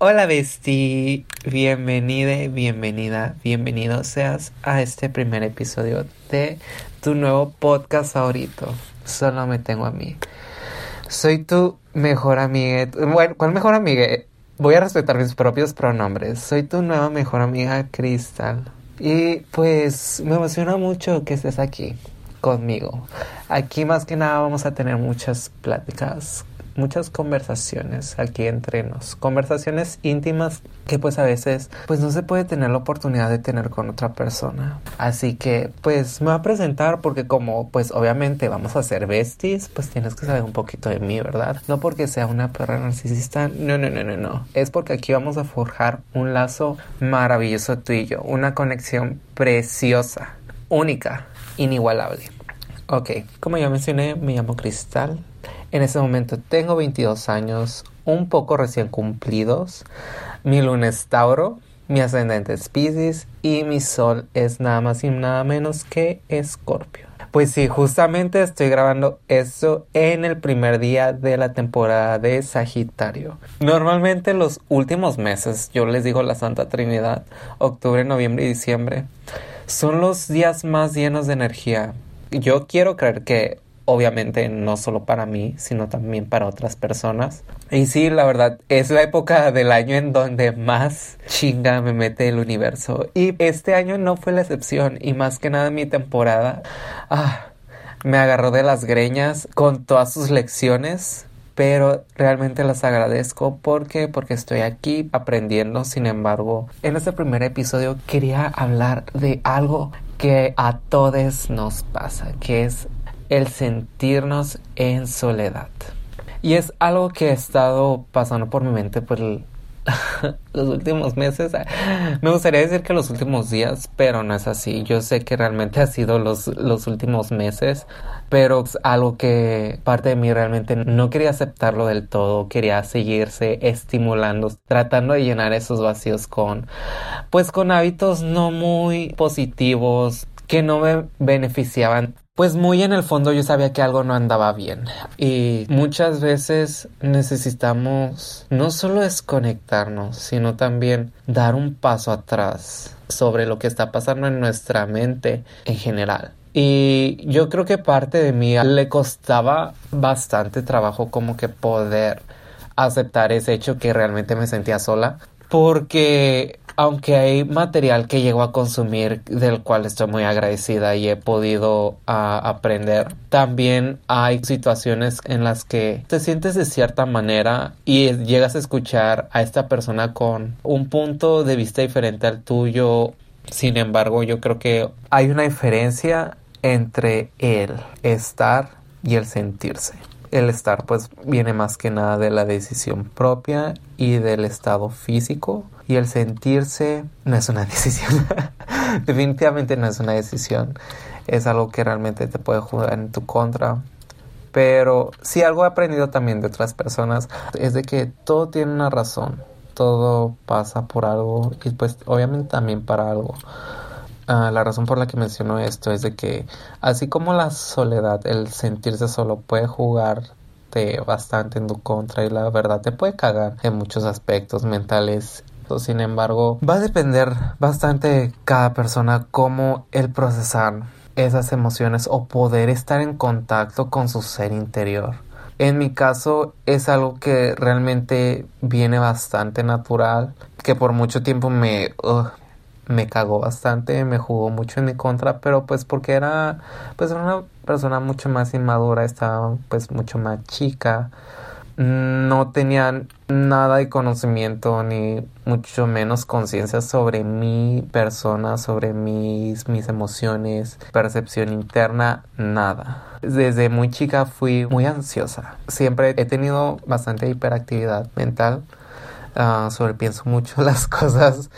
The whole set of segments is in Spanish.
Hola Besti, bienvenida, bienvenida, bienvenido seas a este primer episodio de tu nuevo podcast favorito. Solo me tengo a mí. Soy tu mejor amiga. Bueno, ¿cuál mejor amiga? Voy a respetar mis propios pronombres. Soy tu nueva mejor amiga Crystal. Y pues me emociona mucho que estés aquí conmigo. Aquí más que nada vamos a tener muchas pláticas muchas conversaciones aquí entre nos, conversaciones íntimas que pues a veces pues no se puede tener la oportunidad de tener con otra persona. Así que pues me voy a presentar porque como pues obviamente vamos a ser besties, pues tienes que saber un poquito de mí, ¿verdad? No porque sea una perra narcisista, no, no, no, no, no. Es porque aquí vamos a forjar un lazo maravilloso tú y yo, una conexión preciosa, única, inigualable. Ok, como ya mencioné, me llamo Cristal. En este momento tengo 22 años, un poco recién cumplidos. Mi luna es Tauro, mi ascendente es y mi sol es nada más y nada menos que Escorpio. Pues sí, justamente estoy grabando esto en el primer día de la temporada de Sagitario. Normalmente los últimos meses, yo les digo la Santa Trinidad, octubre, noviembre y diciembre, son los días más llenos de energía. Yo quiero creer que obviamente no solo para mí, sino también para otras personas. Y sí, la verdad, es la época del año en donde más chinga me mete el universo. Y este año no fue la excepción, y más que nada mi temporada, ah, me agarró de las greñas con todas sus lecciones. Pero realmente las agradezco porque porque estoy aquí aprendiendo. Sin embargo, en este primer episodio quería hablar de algo que a todos nos pasa, que es el sentirnos en soledad. Y es algo que ha estado pasando por mi mente por los últimos meses. Me gustaría decir que los últimos días, pero no es así. Yo sé que realmente ha sido los, los últimos meses, pero es algo que parte de mí realmente no quería aceptarlo del todo. Quería seguirse estimulando, tratando de llenar esos vacíos con, pues con hábitos no muy positivos que no me beneficiaban pues muy en el fondo yo sabía que algo no andaba bien y muchas veces necesitamos no solo desconectarnos, sino también dar un paso atrás sobre lo que está pasando en nuestra mente en general. Y yo creo que parte de mí le costaba bastante trabajo como que poder aceptar ese hecho que realmente me sentía sola porque aunque hay material que llego a consumir del cual estoy muy agradecida y he podido ah, aprender, también hay situaciones en las que te sientes de cierta manera y llegas a escuchar a esta persona con un punto de vista diferente al tuyo. Sin embargo, yo creo que hay una diferencia entre el estar y el sentirse. El estar pues viene más que nada de la decisión propia y del estado físico y el sentirse no es una decisión. Definitivamente no es una decisión. Es algo que realmente te puede jugar en tu contra. Pero si algo he aprendido también de otras personas es de que todo tiene una razón. Todo pasa por algo y pues obviamente también para algo. Ah, la razón por la que menciono esto es de que así como la soledad, el sentirse solo puede jugarte bastante en tu contra y la verdad te puede cagar en muchos aspectos mentales sin embargo, va a depender bastante de cada persona cómo el procesar esas emociones o poder estar en contacto con su ser interior. En mi caso es algo que realmente viene bastante natural, que por mucho tiempo me, me cagó bastante, me jugó mucho en mi contra, pero pues porque era pues una persona mucho más inmadura, estaba pues mucho más chica, no tenían nada de conocimiento ni mucho menos conciencia sobre mi persona, sobre mis, mis emociones, percepción interna, nada. Desde muy chica fui muy ansiosa. Siempre he tenido bastante hiperactividad mental. Uh, sobrepienso mucho las cosas.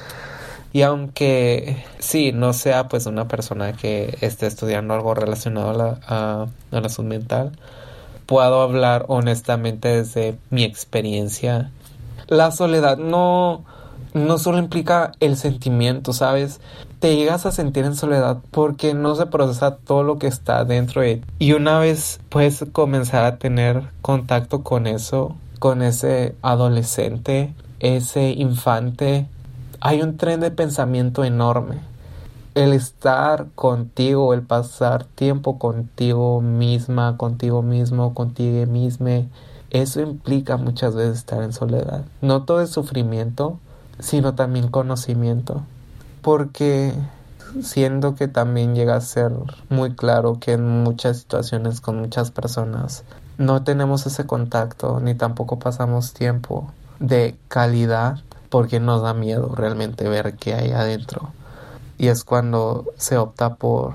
Y aunque sí, no sea pues una persona que esté estudiando algo relacionado a la, salud mental, puedo hablar honestamente desde mi experiencia. La soledad no, no solo implica el sentimiento, ¿sabes? Te llegas a sentir en soledad porque no se procesa todo lo que está dentro de ti. Y una vez puedes comenzar a tener contacto con eso, con ese adolescente ese infante, hay un tren de pensamiento enorme. El estar contigo, el pasar tiempo contigo misma, contigo mismo, contigo misma, eso implica muchas veces estar en soledad. No todo es sufrimiento, sino también conocimiento. Porque siendo que también llega a ser muy claro que en muchas situaciones con muchas personas no tenemos ese contacto ni tampoco pasamos tiempo de calidad porque nos da miedo realmente ver qué hay adentro. Y es cuando se opta por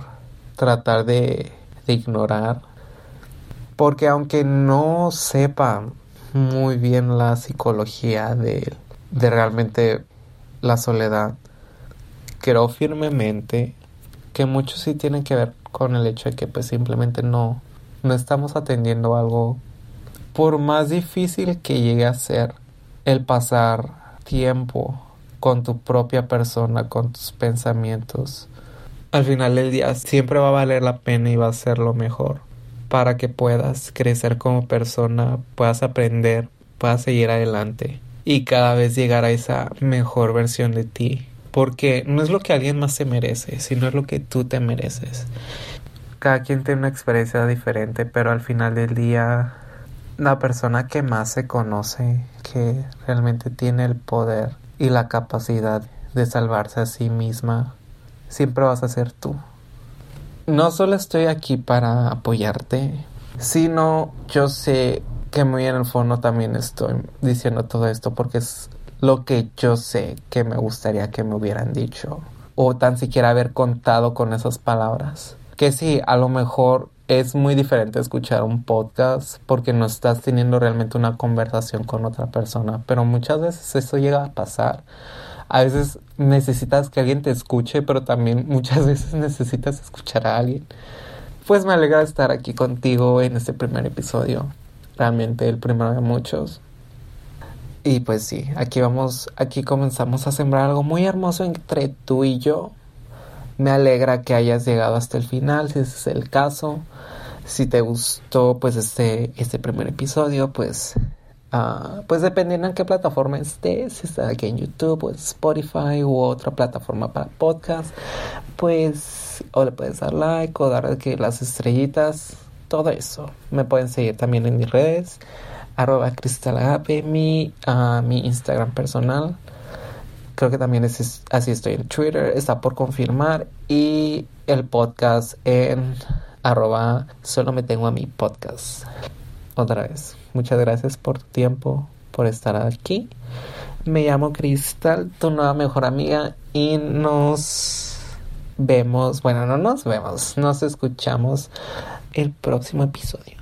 tratar de, ignorar. Porque aunque no sepa muy bien la psicología de, de realmente la soledad, creo firmemente que mucho sí tiene que ver con el hecho de que pues simplemente no, no estamos atendiendo algo por más difícil que llegue a ser el pasar tiempo con tu propia persona, con tus pensamientos. Al final del día siempre va a valer la pena y va a ser lo mejor para que puedas crecer como persona, puedas aprender, puedas seguir adelante y cada vez llegar a esa mejor versión de ti porque no es lo que alguien más se merece, sino es lo que tú te mereces. Cada quien tiene una experiencia diferente, pero al final del día la persona que más se conoce, que realmente tiene el poder y la capacidad de salvarse a sí misma, siempre vas a ser tú. No solo estoy aquí para apoyarte, sino yo sé que muy en el fondo también estoy diciendo todo esto porque es lo que yo sé que me gustaría que me hubieran dicho o tan siquiera haber contado con esas palabras. Que sí, a lo mejor es muy diferente escuchar un podcast porque no estás teniendo realmente una conversación con otra persona, pero muchas veces eso llega a pasar. A veces necesitas que alguien te escuche, pero también muchas veces necesitas escuchar a alguien. Pues me alegra estar aquí contigo en este primer episodio. Realmente el primero de muchos. Y pues sí, aquí vamos, aquí comenzamos a sembrar algo muy hermoso entre tú y yo. Me alegra que hayas llegado hasta el final, si ese es el caso. Si te gustó, pues este, este primer episodio, pues, uh, pues dependiendo en qué plataforma estés, si estás aquí en YouTube o Spotify u otra plataforma para podcast, pues, o le puedes dar like o dar aquí las estrellitas, todo eso. Me pueden seguir también en mis redes arroba cristalagape, mi, uh, mi Instagram personal. Creo que también así estoy en Twitter, está por confirmar. Y el podcast en arroba solo me tengo a mi podcast. Otra vez, muchas gracias por tu tiempo, por estar aquí. Me llamo Cristal, tu nueva mejor amiga, y nos vemos, bueno, no nos vemos, nos escuchamos el próximo episodio.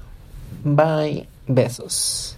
Bye. Besos.